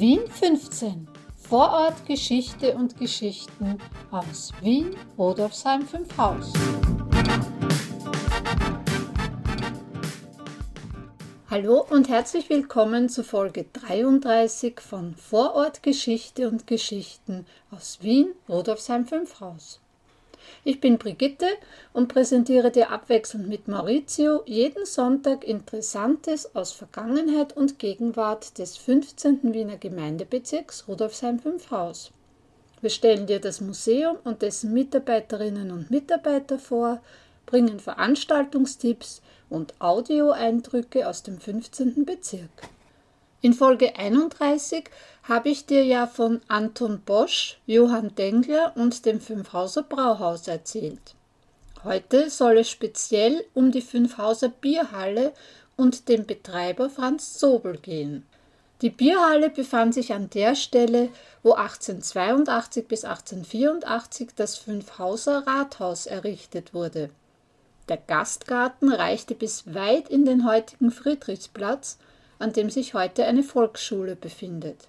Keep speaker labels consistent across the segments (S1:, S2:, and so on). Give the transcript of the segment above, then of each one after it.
S1: Wien 15. Vorort Geschichte und Geschichten aus Wien, Rodolfsheim 5 Haus. Hallo und herzlich willkommen zu Folge 33 von Vorort Geschichte und Geschichten aus Wien, Rodolfsheim 5 Haus. Ich bin Brigitte und präsentiere dir abwechselnd mit Maurizio jeden Sonntag Interessantes aus Vergangenheit und Gegenwart des 15. Wiener Gemeindebezirks Rudolfsheim 5 Haus. Wir stellen dir das Museum und dessen Mitarbeiterinnen und Mitarbeiter vor, bringen Veranstaltungstipps und Audioeindrücke aus dem 15. Bezirk. In Folge 31 habe ich dir ja von Anton Bosch, Johann Dengler und dem Fünfhauser Brauhaus erzählt. Heute soll es speziell um die Fünfhauser Bierhalle und den Betreiber Franz Zobel gehen. Die Bierhalle befand sich an der Stelle, wo 1882 bis 1884 das Fünfhauser Rathaus errichtet wurde. Der Gastgarten reichte bis weit in den heutigen Friedrichsplatz an dem sich heute eine Volksschule befindet.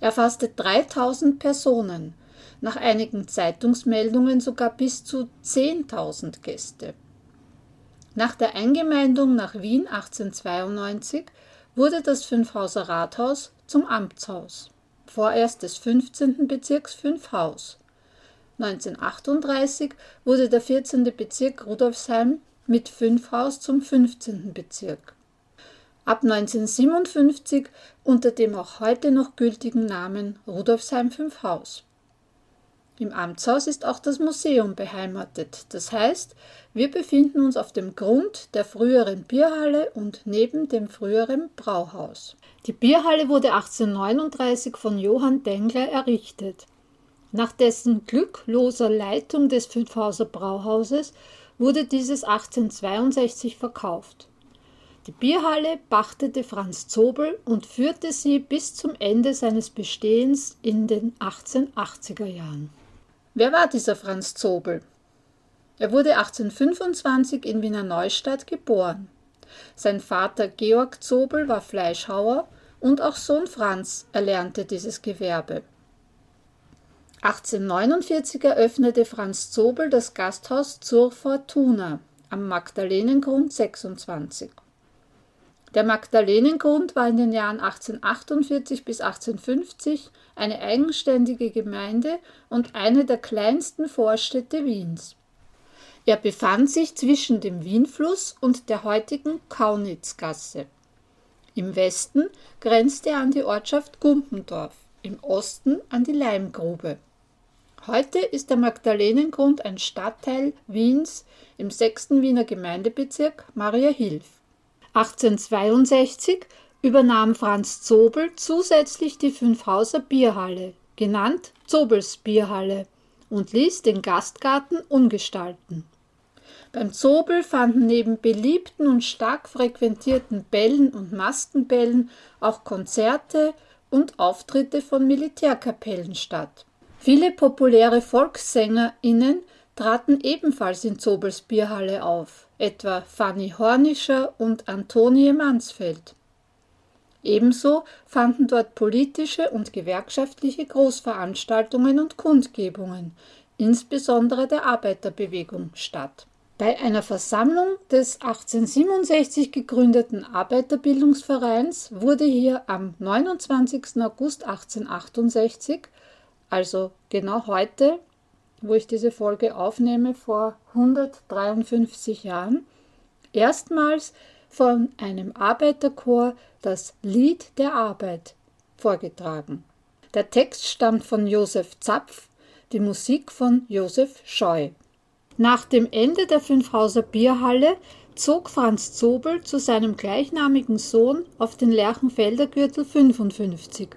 S1: Er fasste 3000 Personen, nach einigen Zeitungsmeldungen sogar bis zu 10.000 Gäste. Nach der Eingemeindung nach Wien 1892 wurde das Fünfhauser Rathaus zum Amtshaus, vorerst des 15. Bezirks Fünfhaus. 1938 wurde der 14. Bezirk Rudolfsheim mit Fünfhaus zum 15. Bezirk ab 1957 unter dem auch heute noch gültigen Namen Rudolfsheim 5 Haus. Im Amtshaus ist auch das Museum beheimatet, das heißt, wir befinden uns auf dem Grund der früheren Bierhalle und neben dem früheren Brauhaus. Die Bierhalle wurde 1839 von Johann Dengler errichtet. Nach dessen glückloser Leitung des Fünfhauser Brauhauses wurde dieses 1862 verkauft. Die Bierhalle pachtete Franz Zobel und führte sie bis zum Ende seines Bestehens in den 1880er Jahren. Wer war dieser Franz Zobel? Er wurde 1825 in Wiener Neustadt geboren. Sein Vater Georg Zobel war Fleischhauer und auch Sohn Franz erlernte dieses Gewerbe. 1849 eröffnete Franz Zobel das Gasthaus zur Fortuna am Magdalenengrund 26. Der Magdalenengrund war in den Jahren 1848 bis 1850 eine eigenständige Gemeinde und eine der kleinsten Vorstädte Wiens. Er befand sich zwischen dem Wienfluss und der heutigen Kaunitzgasse. Im Westen grenzte er an die Ortschaft Gumpendorf, im Osten an die Leimgrube. Heute ist der Magdalenengrund ein Stadtteil Wiens im 6. Wiener Gemeindebezirk Maria Hilf. 1862 übernahm Franz Zobel zusätzlich die Fünfhauser Bierhalle, genannt Zobels Bierhalle, und ließ den Gastgarten umgestalten. Beim Zobel fanden neben beliebten und stark frequentierten Bällen und Maskenbällen auch Konzerte und Auftritte von Militärkapellen statt. Viele populäre VolkssängerInnen traten ebenfalls in Zobels Bierhalle auf, etwa Fanny Hornischer und Antonie Mansfeld. Ebenso fanden dort politische und gewerkschaftliche Großveranstaltungen und Kundgebungen, insbesondere der Arbeiterbewegung, statt. Bei einer Versammlung des 1867 gegründeten Arbeiterbildungsvereins wurde hier am 29. August 1868, also genau heute, wo ich diese Folge aufnehme, vor 153 Jahren, erstmals von einem Arbeiterchor das Lied der Arbeit vorgetragen. Der Text stammt von Josef Zapf, die Musik von Josef Scheu. Nach dem Ende der Fünfhauser Bierhalle zog Franz Zobel zu seinem gleichnamigen Sohn auf den Lerchenfelder Gürtel 55,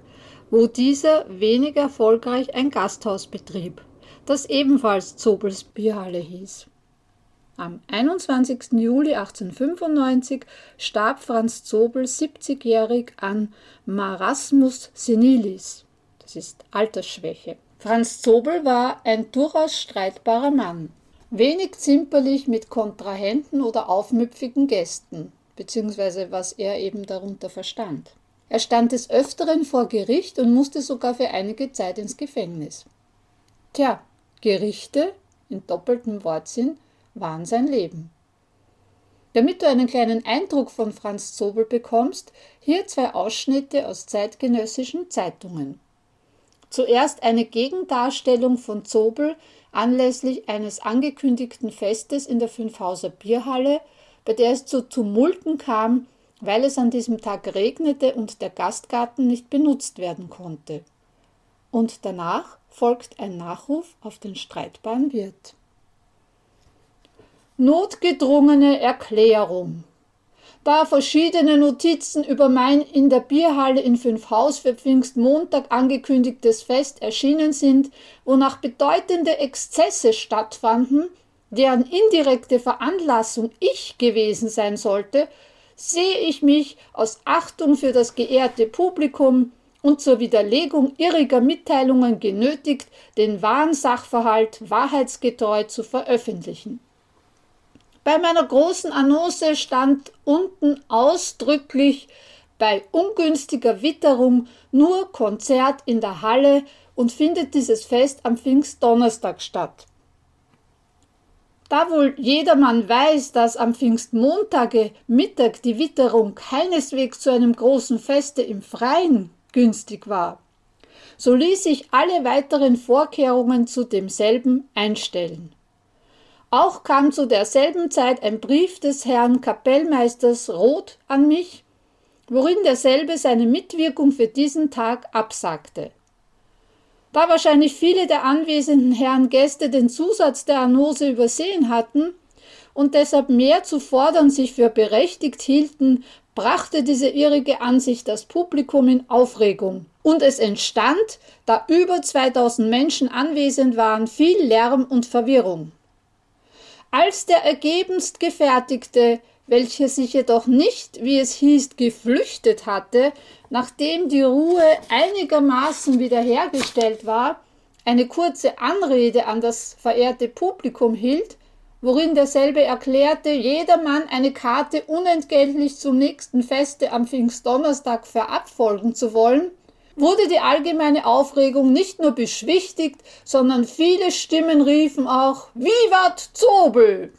S1: wo dieser wenig erfolgreich ein Gasthaus betrieb das ebenfalls Zobels Bierhalle hieß. Am 21. Juli 1895 starb Franz Zobel 70-jährig an Marasmus senilis. Das ist Altersschwäche. Franz Zobel war ein durchaus streitbarer Mann. Wenig zimperlich mit Kontrahenten oder aufmüpfigen Gästen, beziehungsweise was er eben darunter verstand. Er stand des Öfteren vor Gericht und musste sogar für einige Zeit ins Gefängnis. Tja, Gerichte, in doppeltem Wortsinn, waren sein Leben. Damit du einen kleinen Eindruck von Franz Zobel bekommst, hier zwei Ausschnitte aus zeitgenössischen Zeitungen. Zuerst eine Gegendarstellung von Zobel anlässlich eines angekündigten Festes in der Fünfhauser Bierhalle, bei der es zu Tumulten kam, weil es an diesem Tag regnete und der Gastgarten nicht benutzt werden konnte. Und danach folgt ein Nachruf auf den streitbaren Wirt. Notgedrungene Erklärung. Da verschiedene Notizen über mein in der Bierhalle in Fünfhaus für Pfingstmontag angekündigtes Fest erschienen sind, wonach bedeutende Exzesse stattfanden, deren indirekte Veranlassung ich gewesen sein sollte, sehe ich mich aus Achtung für das geehrte Publikum und zur Widerlegung irriger Mitteilungen genötigt, den wahren Sachverhalt wahrheitsgetreu zu veröffentlichen. Bei meiner großen Annonce stand unten ausdrücklich bei ungünstiger Witterung nur Konzert in der Halle und findet dieses Fest am Pfingstdonnerstag statt. Da wohl jedermann weiß, dass am Pfingstmontage Mittag die Witterung keineswegs zu einem großen Feste im Freien günstig war, so ließ sich alle weiteren Vorkehrungen zu demselben einstellen. Auch kam zu derselben Zeit ein Brief des Herrn Kapellmeisters Roth an mich, worin derselbe seine Mitwirkung für diesen Tag absagte. Da wahrscheinlich viele der anwesenden Herren Gäste den Zusatz der Annose übersehen hatten und deshalb mehr zu fordern sich für berechtigt hielten, brachte diese irrige Ansicht das Publikum in Aufregung. Und es entstand, da über 2000 Menschen anwesend waren, viel Lärm und Verwirrung. Als der ergebenst Gefertigte welcher sich jedoch nicht, wie es hieß, geflüchtet hatte, nachdem die Ruhe einigermaßen wiederhergestellt war, eine kurze Anrede an das verehrte Publikum hielt, worin derselbe erklärte, jedermann eine Karte unentgeltlich zum nächsten Feste am Pfingstdonnerstag verabfolgen zu wollen, wurde die allgemeine Aufregung nicht nur beschwichtigt, sondern viele Stimmen riefen auch Vivat Zobel!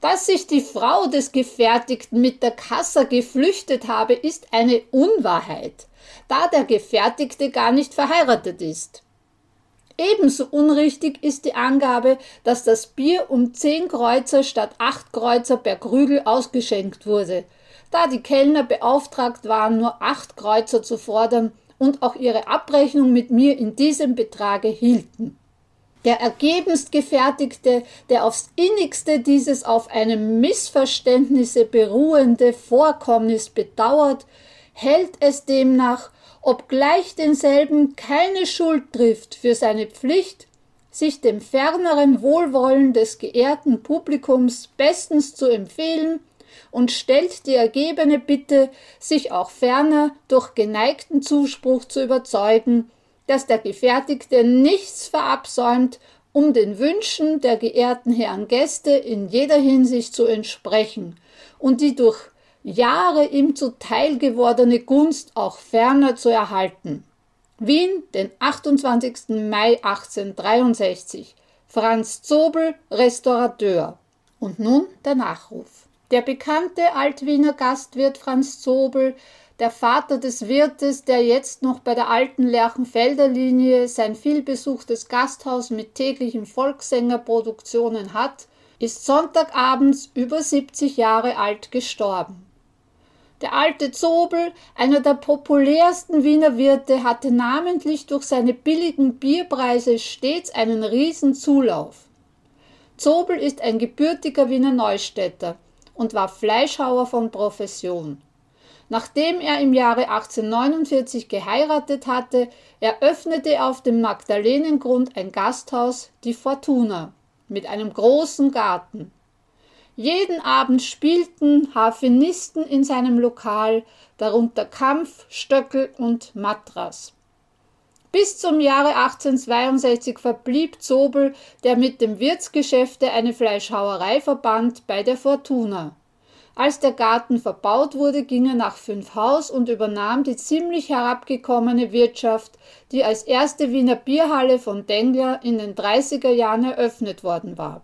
S1: Dass sich die Frau des Gefertigten mit der Kassa geflüchtet habe, ist eine Unwahrheit, da der Gefertigte gar nicht verheiratet ist. Ebenso unrichtig ist die Angabe, dass das Bier um zehn Kreuzer statt acht Kreuzer per Krügel ausgeschenkt wurde, da die Kellner beauftragt waren, nur acht Kreuzer zu fordern und auch ihre Abrechnung mit mir in diesem Betrage hielten. Der ergebenst gefertigte, der aufs innigste dieses auf einem Missverständnisse beruhende Vorkommnis bedauert, hält es demnach, obgleich denselben keine Schuld trifft für seine Pflicht, sich dem ferneren Wohlwollen des geehrten Publikums bestens zu empfehlen und stellt die ergebene Bitte, sich auch ferner durch geneigten Zuspruch zu überzeugen, dass der Gefertigte nichts verabsäumt, um den Wünschen der geehrten Herren Gäste in jeder Hinsicht zu entsprechen und die durch Jahre ihm zuteil gewordene Gunst auch ferner zu erhalten. Wien, den 28. Mai 1863. Franz Zobel, Restaurateur. Und nun der Nachruf. Der bekannte Altwiener Gastwirt Franz Zobel der Vater des Wirtes, der jetzt noch bei der alten Lerchenfelder Linie sein vielbesuchtes Gasthaus mit täglichen Volkssängerproduktionen hat, ist Sonntagabends über 70 Jahre alt gestorben. Der alte Zobel, einer der populärsten Wiener Wirte, hatte namentlich durch seine billigen Bierpreise stets einen riesen Zulauf. Zobel ist ein gebürtiger Wiener Neustädter und war Fleischhauer von Profession. Nachdem er im Jahre 1849 geheiratet hatte, eröffnete er auf dem Magdalenengrund ein Gasthaus, die Fortuna, mit einem großen Garten. Jeden Abend spielten Harfenisten in seinem Lokal, darunter Kampf, Stöckel und Matras. Bis zum Jahre 1862 verblieb Zobel, der mit dem Wirtsgeschäfte eine Fleischhauerei verband, bei der Fortuna. Als der Garten verbaut wurde, ging er nach Fünfhaus und übernahm die ziemlich herabgekommene Wirtschaft, die als erste Wiener Bierhalle von Dengler in den 30er Jahren eröffnet worden war.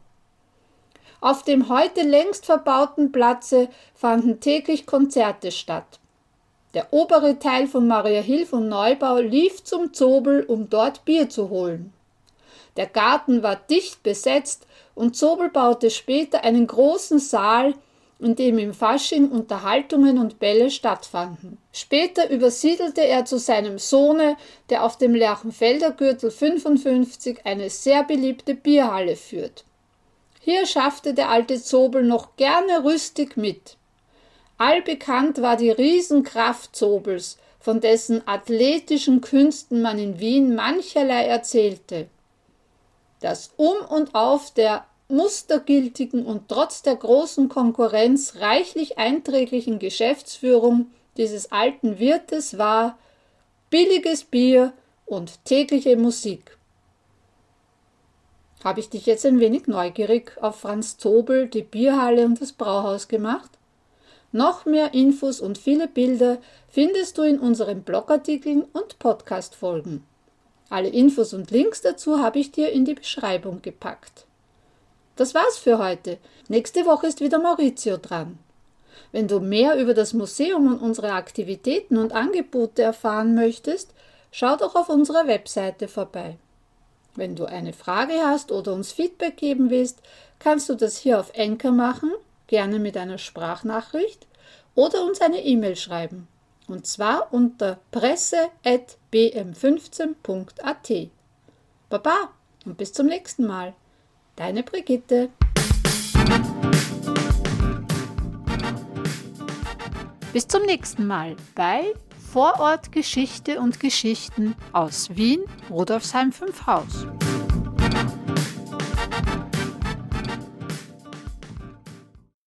S1: Auf dem heute längst verbauten Platze fanden täglich Konzerte statt. Der obere Teil von Maria Hilf und Neubau lief zum Zobel, um dort Bier zu holen. Der Garten war dicht besetzt und Zobel baute später einen großen Saal, in dem im Fasching Unterhaltungen und Bälle stattfanden. Später übersiedelte er zu seinem Sohne, der auf dem Lerchenfelder Gürtel 55 eine sehr beliebte Bierhalle führt. Hier schaffte der alte Zobel noch gerne rüstig mit. Allbekannt war die Riesenkraft Zobels, von dessen athletischen Künsten man in Wien mancherlei erzählte. Das Um und Auf der mustergültigen und trotz der großen Konkurrenz reichlich einträglichen Geschäftsführung dieses alten Wirtes war billiges Bier und tägliche Musik. Habe ich dich jetzt ein wenig neugierig auf Franz Zobel, die Bierhalle und das Brauhaus gemacht? Noch mehr Infos und viele Bilder findest du in unseren Blogartikeln und Podcast-Folgen. Alle Infos und Links dazu habe ich dir in die Beschreibung gepackt. Das war's für heute. Nächste Woche ist wieder Maurizio dran. Wenn du mehr über das Museum und unsere Aktivitäten und Angebote erfahren möchtest, schau doch auf unserer Webseite vorbei. Wenn du eine Frage hast oder uns Feedback geben willst, kannst du das hier auf Enker machen gerne mit einer Sprachnachricht oder uns eine E-Mail schreiben. Und zwar unter presse.bm15.at. Baba und bis zum nächsten Mal. Deine Brigitte. Bis zum nächsten Mal bei Vorort Geschichte und Geschichten aus Wien, Rudolfsheim 5 Haus.